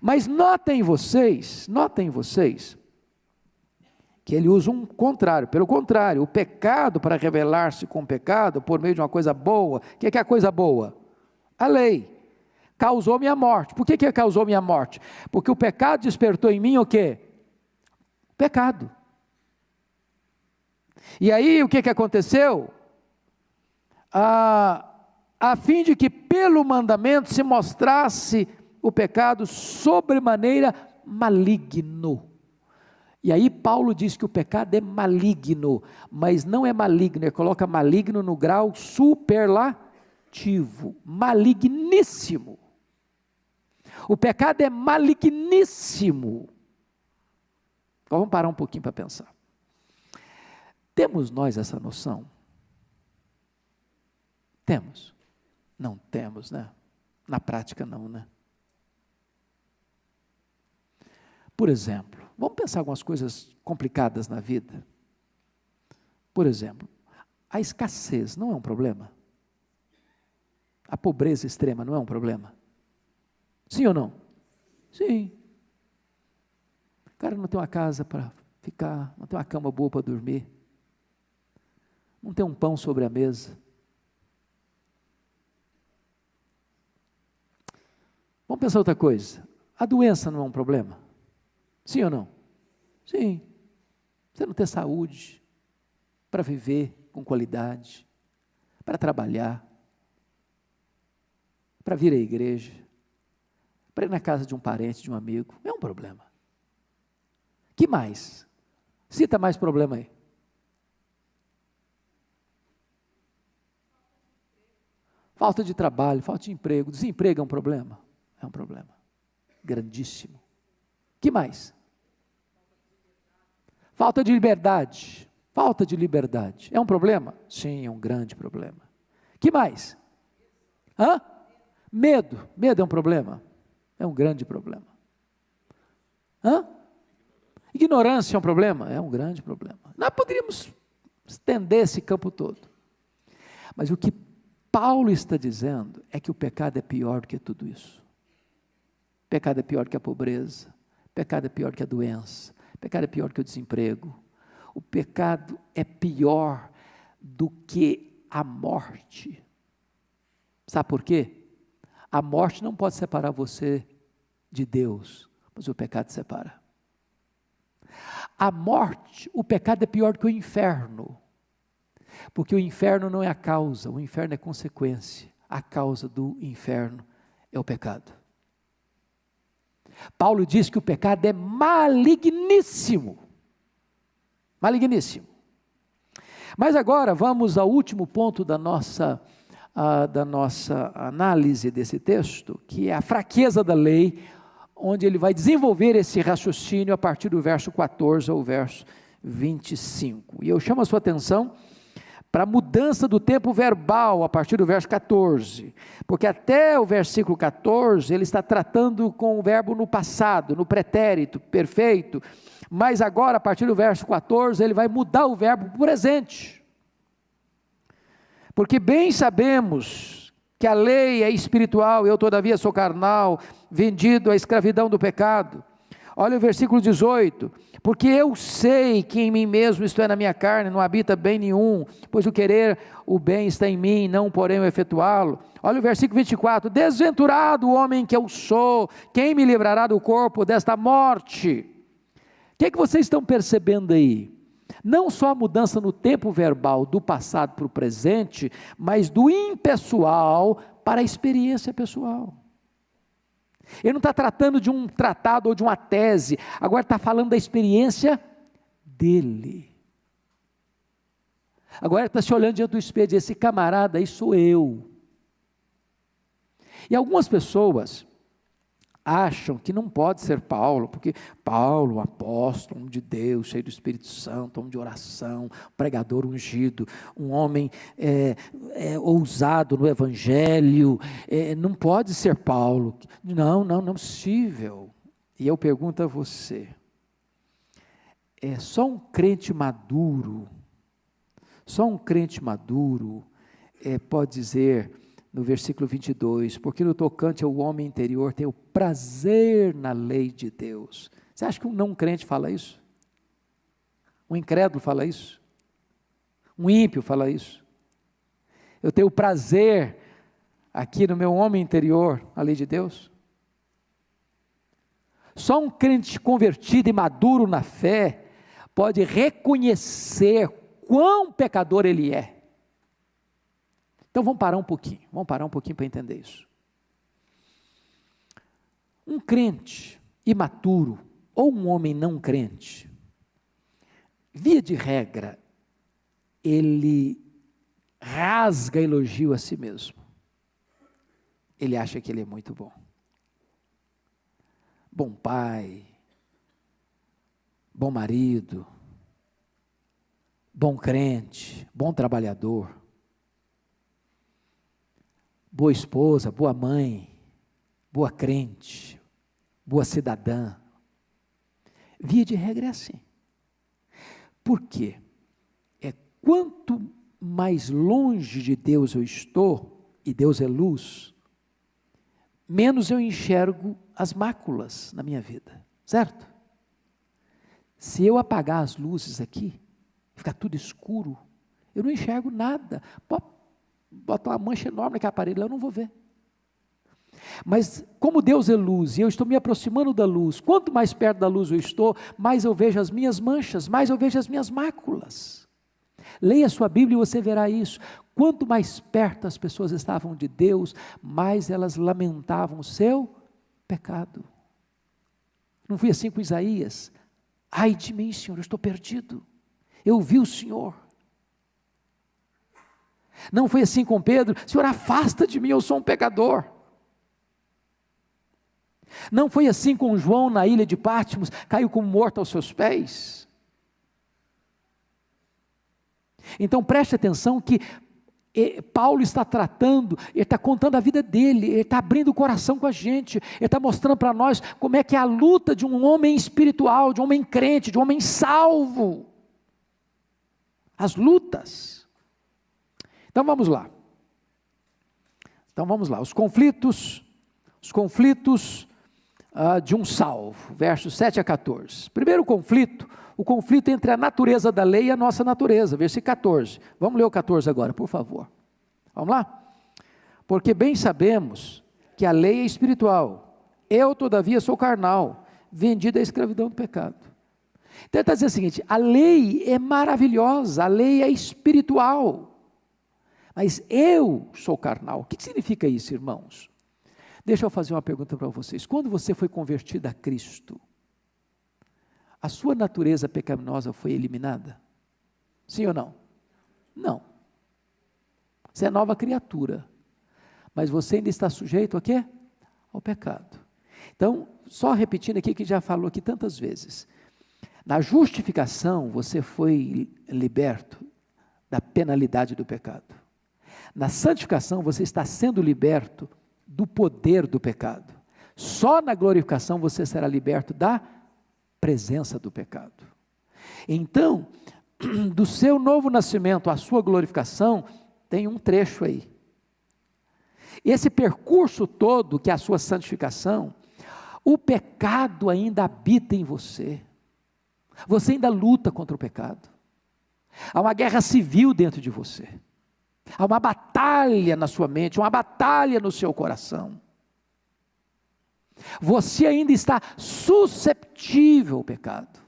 [SPEAKER 2] Mas notem vocês, notem vocês, que ele usa um contrário. Pelo contrário, o pecado, para revelar-se com o pecado, por meio de uma coisa boa, o que é, é a coisa boa? A lei. Causou minha morte. Por que, que causou minha morte? Porque o pecado despertou em mim o quê? Pecado. E aí o que, que aconteceu? Ah, a fim de que pelo mandamento se mostrasse o pecado sobremaneira maligno. E aí Paulo diz que o pecado é maligno, mas não é maligno, ele coloca maligno no grau superlativo, maligníssimo. O pecado é maligníssimo. Então, vamos parar um pouquinho para pensar. Temos nós essa noção? Temos. Não temos, né? Na prática, não, né? Por exemplo, vamos pensar algumas coisas complicadas na vida. Por exemplo, a escassez não é um problema? A pobreza extrema não é um problema? Sim ou não? Sim. O cara não tem uma casa para ficar, não tem uma cama boa para dormir, não tem um pão sobre a mesa. Vamos pensar outra coisa. A doença não é um problema? Sim ou não? Sim. Você não ter saúde para viver com qualidade, para trabalhar, para vir à igreja, para ir na casa de um parente, de um amigo, é um problema. Que mais? Cita mais problema aí. Falta de trabalho, falta de emprego, desemprego é um problema? É um problema grandíssimo. Que mais? Falta de liberdade. Falta de liberdade. É um problema? Sim, é um grande problema. Que mais? Hã? Medo. Medo é um problema? É um grande problema. Hã? Ignorância é um problema? É um grande problema. Nós poderíamos estender esse campo todo. Mas o que Paulo está dizendo é que o pecado é pior do que tudo isso. Pecado é pior que a pobreza. Pecado é pior que a doença. Pecado é pior que o desemprego. O pecado é pior do que a morte. Sabe por quê? A morte não pode separar você de Deus, mas o pecado separa. A morte, o pecado é pior que o inferno. Porque o inferno não é a causa, o inferno é consequência. A causa do inferno é o pecado. Paulo diz que o pecado é maligníssimo. Maligníssimo. Mas agora vamos ao último ponto da nossa, uh, da nossa análise desse texto, que é a fraqueza da lei, onde ele vai desenvolver esse raciocínio a partir do verso 14 ao verso 25. E eu chamo a sua atenção para a mudança do tempo verbal a partir do verso 14, porque até o versículo 14 ele está tratando com o verbo no passado, no pretérito perfeito, mas agora a partir do verso 14 ele vai mudar o verbo para o presente. Porque bem sabemos que a lei é espiritual, eu todavia sou carnal, vendido à escravidão do pecado. Olha o versículo 18: Porque eu sei que em mim mesmo, isto é, na minha carne, não habita bem nenhum, pois o querer o bem está em mim, não porém o efetuá-lo. Olha o versículo 24: Desventurado o homem que eu sou, quem me livrará do corpo desta morte? O que, é que vocês estão percebendo aí? Não só a mudança no tempo verbal do passado para o presente, mas do impessoal para a experiência pessoal. Ele não está tratando de um tratado ou de uma tese, agora está falando da experiência dele. Agora está se olhando diante do espelho e esse camarada aí sou eu. E algumas pessoas acham que não pode ser Paulo, porque Paulo, apóstolo, homem de Deus, cheio do Espírito Santo, homem de oração, pregador ungido, um homem é, é, ousado no Evangelho, é, não pode ser Paulo. Não, não, não é possível. E eu pergunto a você: é só um crente maduro, só um crente maduro é, pode dizer no versículo 22, porque no tocante ao homem interior tem o prazer na lei de Deus. Você acha que um não crente fala isso? Um incrédulo fala isso? Um ímpio fala isso? Eu tenho prazer aqui no meu homem interior, a lei de Deus? Só um crente convertido e maduro na fé pode reconhecer quão pecador ele é. Então vamos parar um pouquinho, vamos parar um pouquinho para entender isso. Um crente imaturo ou um homem não crente, via de regra, ele rasga elogio a si mesmo. Ele acha que ele é muito bom. Bom pai, bom marido, bom crente, bom trabalhador boa esposa, boa mãe, boa crente, boa cidadã. Via de regra é assim. Por quê? É quanto mais longe de Deus eu estou, e Deus é luz, menos eu enxergo as máculas na minha vida, certo? Se eu apagar as luzes aqui, ficar tudo escuro, eu não enxergo nada. Bota uma mancha enorme naquele aparelho, eu não vou ver. Mas como Deus é luz e eu estou me aproximando da luz, quanto mais perto da luz eu estou, mais eu vejo as minhas manchas, mais eu vejo as minhas máculas. Leia a sua Bíblia e você verá isso. Quanto mais perto as pessoas estavam de Deus, mais elas lamentavam o seu pecado. Não foi assim com Isaías? Ai de mim, Senhor, eu estou perdido. Eu vi o Senhor. Não foi assim com Pedro, Senhor, afasta de mim, eu sou um pecador. Não foi assim com João na ilha de Pátimos, caiu como morto aos seus pés. Então preste atenção que Paulo está tratando, ele está contando a vida dele, ele está abrindo o coração com a gente, ele está mostrando para nós como é que é a luta de um homem espiritual, de um homem crente, de um homem salvo. As lutas. Então vamos lá. Então vamos lá. Os conflitos, os conflitos uh, de um salvo, versos 7 a 14. Primeiro conflito, o conflito entre a natureza da lei e a nossa natureza, versículo 14. Vamos ler o 14 agora, por favor. Vamos lá? Porque bem sabemos que a lei é espiritual, eu, todavia, sou carnal, vendido à escravidão do pecado. Então ele está dizendo o seguinte: a lei é maravilhosa, a lei é espiritual, mas eu sou carnal. O que significa isso, irmãos? Deixa eu fazer uma pergunta para vocês. Quando você foi convertido a Cristo, a sua natureza pecaminosa foi eliminada? Sim ou não? Não. Você é nova criatura. Mas você ainda está sujeito a quê? Ao pecado. Então, só repetindo aqui que já falou aqui tantas vezes. Na justificação, você foi liberto da penalidade do pecado. Na santificação, você está sendo liberto do poder do pecado. Só na glorificação você será liberto da presença do pecado. Então, do seu novo nascimento à sua glorificação, tem um trecho aí. Esse percurso todo, que é a sua santificação, o pecado ainda habita em você. Você ainda luta contra o pecado. Há uma guerra civil dentro de você. Há uma batalha na sua mente, uma batalha no seu coração. Você ainda está susceptível ao pecado.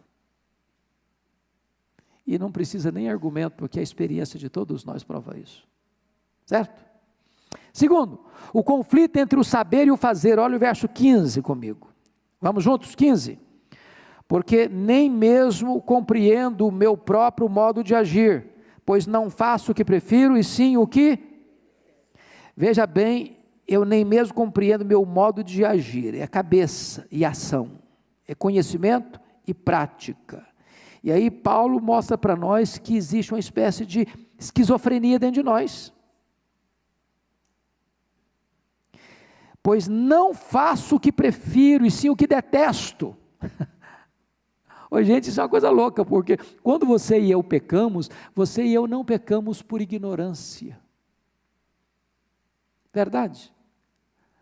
[SPEAKER 2] E não precisa nem argumento, porque a experiência de todos nós prova isso. Certo? Segundo, o conflito entre o saber e o fazer. Olha o verso 15 comigo. Vamos juntos? 15. Porque nem mesmo compreendo o meu próprio modo de agir pois não faço o que prefiro, e sim o que. Veja bem, eu nem mesmo compreendo meu modo de agir, é cabeça e ação, é conhecimento e prática. E aí Paulo mostra para nós que existe uma espécie de esquizofrenia dentro de nós. Pois não faço o que prefiro, e sim o que detesto. Ô, gente, isso é uma coisa louca, porque quando você e eu pecamos, você e eu não pecamos por ignorância. Verdade?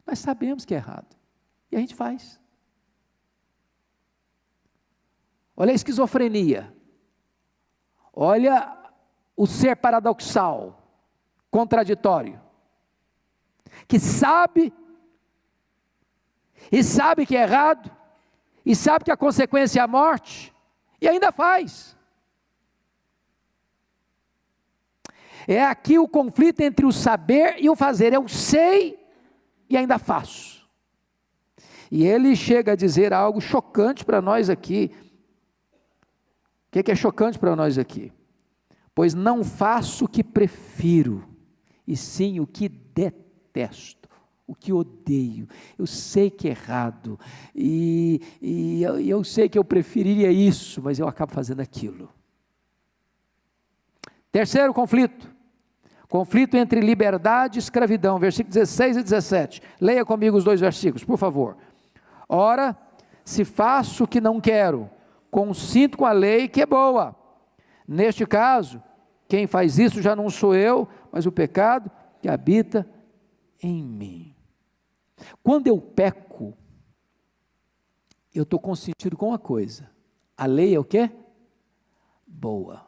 [SPEAKER 2] Nós sabemos que é errado. E a gente faz. Olha a esquizofrenia. Olha o ser paradoxal, contraditório. Que sabe, e sabe que é errado, e sabe que a consequência é a morte, e ainda faz. É aqui o conflito entre o saber e o fazer. Eu sei e ainda faço. E ele chega a dizer algo chocante para nós aqui. O que é chocante para nós aqui? Pois não faço o que prefiro, e sim o que detesto o que odeio. Eu sei que é errado, e, e eu, eu sei que eu preferiria isso, mas eu acabo fazendo aquilo. Terceiro conflito: Conflito entre liberdade e escravidão, versículos 16 e 17. Leia comigo os dois versículos, por favor. Ora, se faço o que não quero, consinto com a lei que é boa. Neste caso, quem faz isso já não sou eu, mas o pecado que habita em mim. Quando eu peco, eu estou consentido com uma coisa. A lei é o quê? Boa.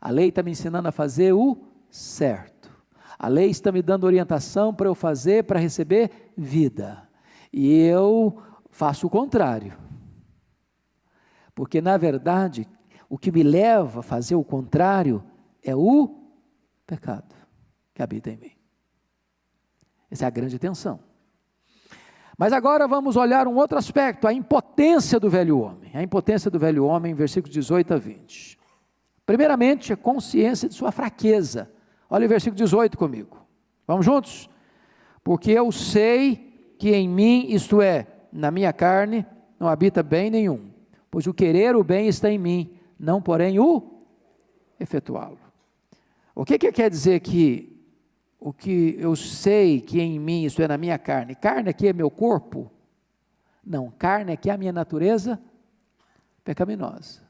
[SPEAKER 2] A lei está me ensinando a fazer o certo. A lei está me dando orientação para eu fazer, para receber vida. E eu faço o contrário. Porque, na verdade, o que me leva a fazer o contrário é o pecado que habita em mim. Essa é a grande tensão. Mas agora vamos olhar um outro aspecto, a impotência do velho homem. A impotência do velho homem, versículos 18 a 20. Primeiramente, a consciência de sua fraqueza. Olha o versículo 18 comigo. Vamos juntos? Porque eu sei que em mim, isto é, na minha carne, não habita bem nenhum. Pois o querer o bem está em mim, não porém o efetuá-lo. O que, que quer dizer que o que eu sei que em mim, isso é na minha carne, carne aqui é meu corpo? Não, carne aqui é a minha natureza pecaminosa.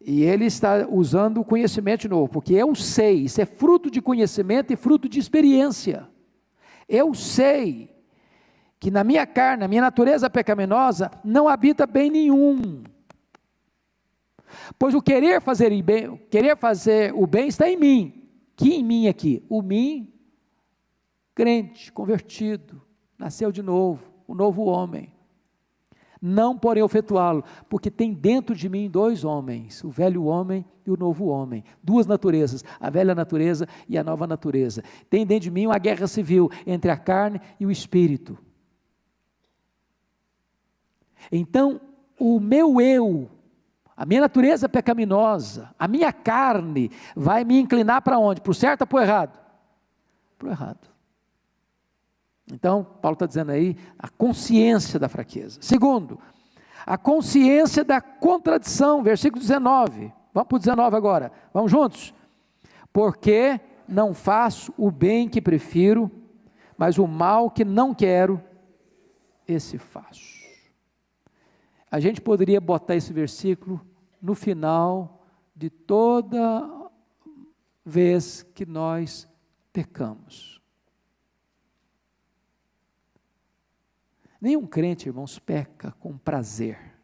[SPEAKER 2] E ele está usando o conhecimento novo, porque eu sei, isso é fruto de conhecimento e fruto de experiência. Eu sei que na minha carne, na minha natureza pecaminosa, não habita bem nenhum. Pois o querer fazer bem, querer fazer o bem está em mim, que em mim aqui? O mim, crente, convertido, nasceu de novo, o novo homem. Não porém efetuá-lo, porque tem dentro de mim dois homens, o velho homem e o novo homem, duas naturezas, a velha natureza e a nova natureza. Tem dentro de mim uma guerra civil entre a carne e o espírito. Então, o meu eu a minha natureza pecaminosa, a minha carne, vai me inclinar para onde? Para o certo ou para o errado? Para o errado. Então, Paulo está dizendo aí a consciência da fraqueza. Segundo, a consciência da contradição, versículo 19. Vamos para o 19 agora. Vamos juntos? Porque não faço o bem que prefiro, mas o mal que não quero, esse faço. A gente poderia botar esse versículo no final de toda vez que nós pecamos. Nenhum crente, irmãos, peca com prazer.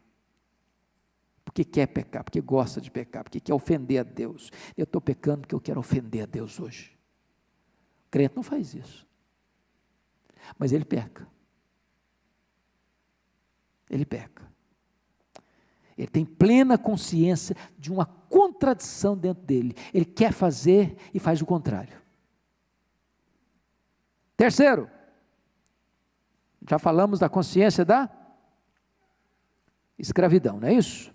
[SPEAKER 2] Porque quer pecar, porque gosta de pecar, porque quer ofender a Deus. Eu estou pecando porque eu quero ofender a Deus hoje. O crente não faz isso. Mas ele peca. Ele peca. Ele tem plena consciência de uma contradição dentro dele. Ele quer fazer e faz o contrário. Terceiro, já falamos da consciência da escravidão, não é isso?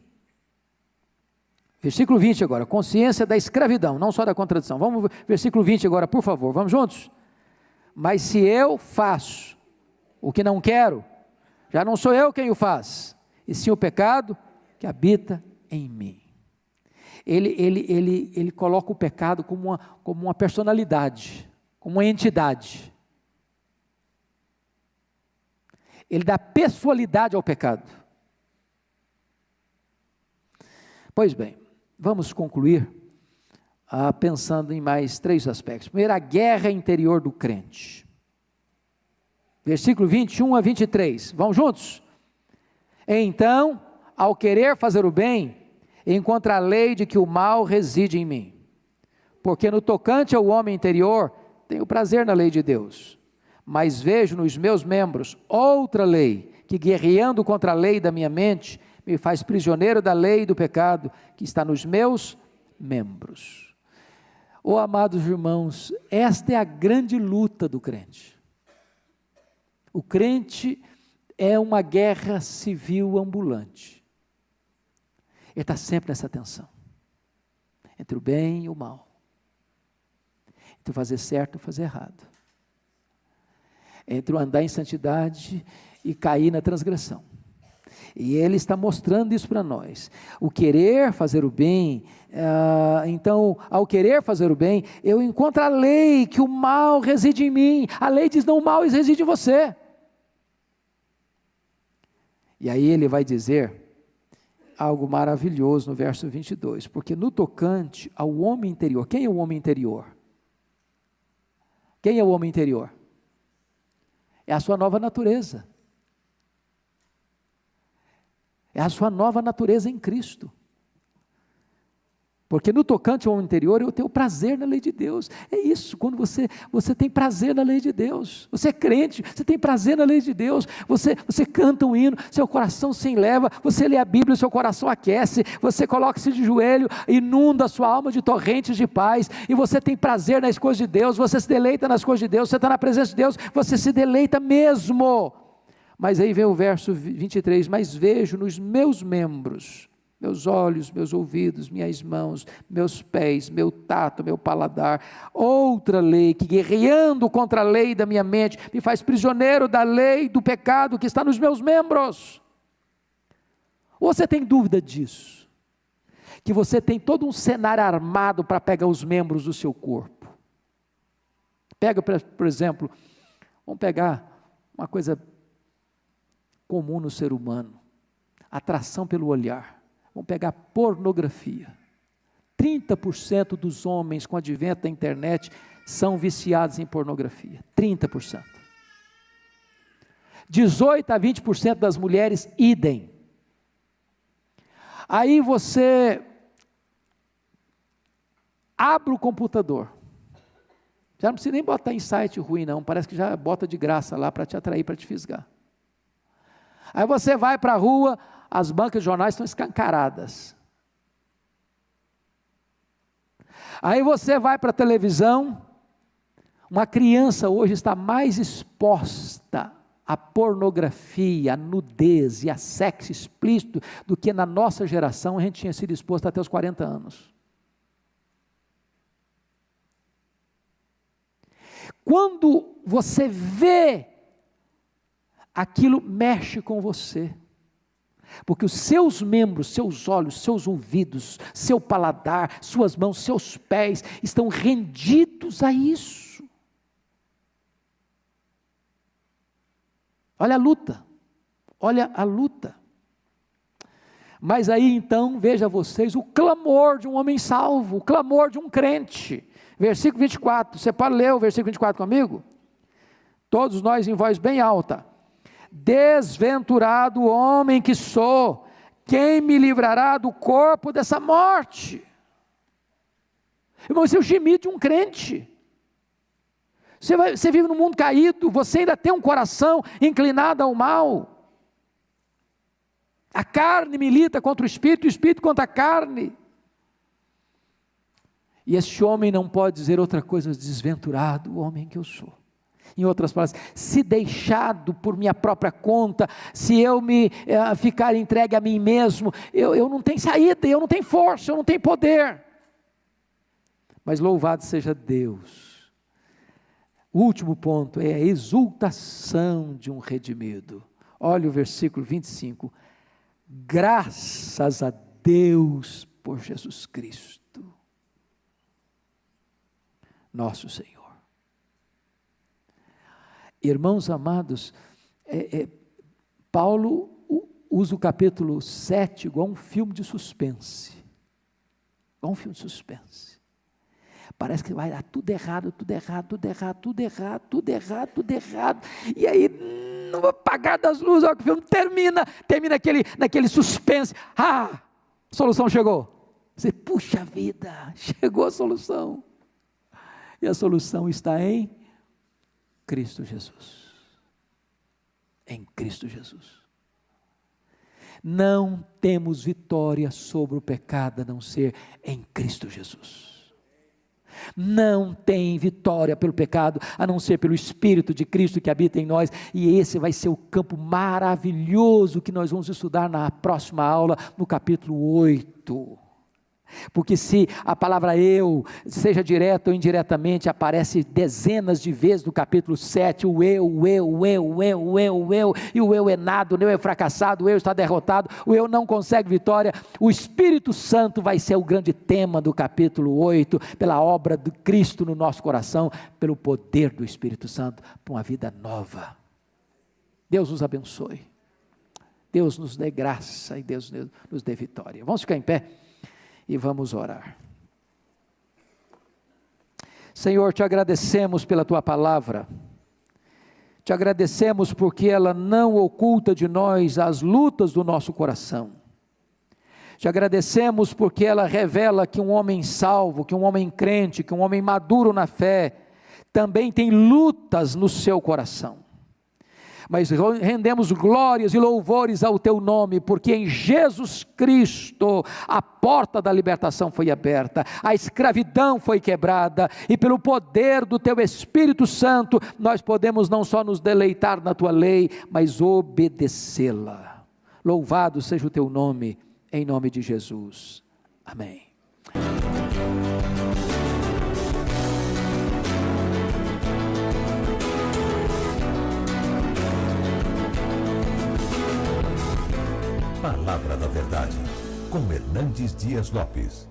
[SPEAKER 2] Versículo 20 agora, consciência da escravidão, não só da contradição. Vamos, versículo 20 agora, por favor, vamos juntos? Mas se eu faço o que não quero, já não sou eu quem o faz, e sim o pecado que habita em mim. Ele, ele, ele, ele coloca o pecado como uma, como uma personalidade, como uma entidade. Ele dá pessoalidade ao pecado. Pois bem, vamos concluir ah, pensando em mais três aspectos. Primeiro, a guerra interior do crente. Versículo 21 a 23. Vamos juntos? Então, ao querer fazer o bem, encontra a lei de que o mal reside em mim. Porque no tocante ao homem interior, tenho prazer na lei de Deus, mas vejo nos meus membros outra lei, que guerreando contra a lei da minha mente, me faz prisioneiro da lei do pecado que está nos meus membros. Oh, amados irmãos, esta é a grande luta do crente. O crente é uma guerra civil ambulante. Ele está sempre nessa tensão entre o bem e o mal, entre o fazer certo e fazer errado, entre o andar em santidade e cair na transgressão. E ele está mostrando isso para nós. O querer fazer o bem Uh, então, ao querer fazer o bem, eu encontro a lei que o mal reside em mim. A lei diz: não, o mal reside em você. E aí ele vai dizer algo maravilhoso no verso 22, porque no tocante ao homem interior, quem é o homem interior? Quem é o homem interior? É a sua nova natureza. É a sua nova natureza em Cristo. Porque no tocante ao interior eu tenho prazer na lei de Deus. É isso, quando você, você tem prazer na lei de Deus. Você é crente, você tem prazer na lei de Deus. Você, você canta um hino, seu coração se enleva. Você lê a Bíblia, seu coração aquece. Você coloca-se de joelho, inunda a sua alma de torrentes de paz. E você tem prazer nas coisas de Deus. Você se deleita nas coisas de Deus. Você está na presença de Deus. Você se deleita mesmo. Mas aí vem o verso 23: Mas vejo nos meus membros meus olhos, meus ouvidos, minhas mãos, meus pés, meu tato, meu paladar. Outra lei que, guerreando contra a lei da minha mente, me faz prisioneiro da lei do pecado que está nos meus membros. Ou você tem dúvida disso? Que você tem todo um cenário armado para pegar os membros do seu corpo. Pega, por exemplo, vamos pegar uma coisa comum no ser humano: atração pelo olhar. Vamos pegar pornografia. 30% dos homens com advento da internet são viciados em pornografia. 30%. 18 a 20% das mulheres, idem. Aí você abre o computador. Já não precisa nem botar em site ruim, não. Parece que já bota de graça lá para te atrair, para te fisgar. Aí você vai para a rua, as bancas de jornais estão escancaradas. Aí você vai para a televisão, uma criança hoje está mais exposta à pornografia, à nudez e a sexo explícito do que na nossa geração a gente tinha sido exposto até os 40 anos. Quando você vê, aquilo mexe com você. Porque os seus membros, seus olhos, seus ouvidos, seu paladar, suas mãos, seus pés estão rendidos a isso. Olha a luta, olha a luta. Mas aí então, veja vocês, o clamor de um homem salvo, o clamor de um crente. Versículo 24, você pode ler o versículo 24 comigo? Todos nós em voz bem alta. Desventurado homem que sou, quem me livrará do corpo dessa morte? Irmão, esse é o gemido de um crente. Você, vai, você vive num mundo caído, você ainda tem um coração inclinado ao mal. A carne milita contra o espírito, o espírito contra a carne. E este homem não pode dizer outra coisa, desventurado, o homem que eu sou. Em outras palavras, se deixado por minha própria conta, se eu me eh, ficar entregue a mim mesmo, eu, eu não tenho saída, eu não tenho força, eu não tenho poder. Mas louvado seja Deus. O último ponto é a exultação de um redimido. Olha o versículo 25. Graças a Deus por Jesus Cristo, nosso Senhor. Irmãos amados, é, é, Paulo usa o capítulo 7 igual um filme de suspense. Igual um filme de suspense. Parece que vai dar tudo errado, tudo errado, tudo errado, tudo errado, tudo errado, tudo errado. E aí, no apagar das luzes, olha que o filme termina, termina aquele, naquele suspense. Ah, a solução chegou. Você, puxa vida, chegou a solução. E a solução está em Cristo Jesus. Em Cristo Jesus. Não temos vitória sobre o pecado a não ser em Cristo Jesus. Não tem vitória pelo pecado a não ser pelo Espírito de Cristo que habita em nós, e esse vai ser o campo maravilhoso que nós vamos estudar na próxima aula, no capítulo 8. Porque se a palavra eu, seja direta ou indiretamente, aparece dezenas de vezes no capítulo 7, o eu, o eu, o eu, o eu, o eu, o eu, e o eu é nada, o eu é fracassado, o eu está derrotado, o eu não consegue vitória, o Espírito Santo vai ser o grande tema do capítulo 8, pela obra de Cristo no nosso coração, pelo poder do Espírito Santo, para uma vida nova. Deus nos abençoe. Deus nos dê graça e Deus nos dê vitória. Vamos ficar em pé? E vamos orar. Senhor, te agradecemos pela tua palavra, te agradecemos porque ela não oculta de nós as lutas do nosso coração. Te agradecemos porque ela revela que um homem salvo, que um homem crente, que um homem maduro na fé, também tem lutas no seu coração mas rendemos glórias e louvores ao teu nome, porque em Jesus Cristo a porta da libertação foi aberta, a escravidão foi quebrada, e pelo poder do teu Espírito Santo, nós podemos não só nos deleitar na tua lei, mas obedecê-la. Louvado seja o teu nome, em nome de Jesus. Amém.
[SPEAKER 1] Palavra da Verdade, com Hernandes Dias Lopes.